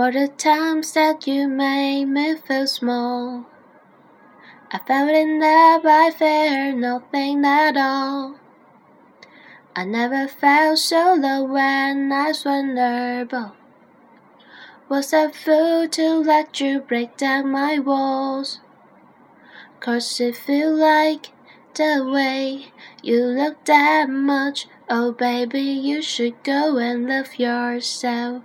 For the times that you made me feel small. I felt in love, I fear nothing at all. I never felt so low when I was vulnerable. Was a fool to let you break down my walls. Cause feel like the way you look that much. Oh, baby, you should go and love yourself.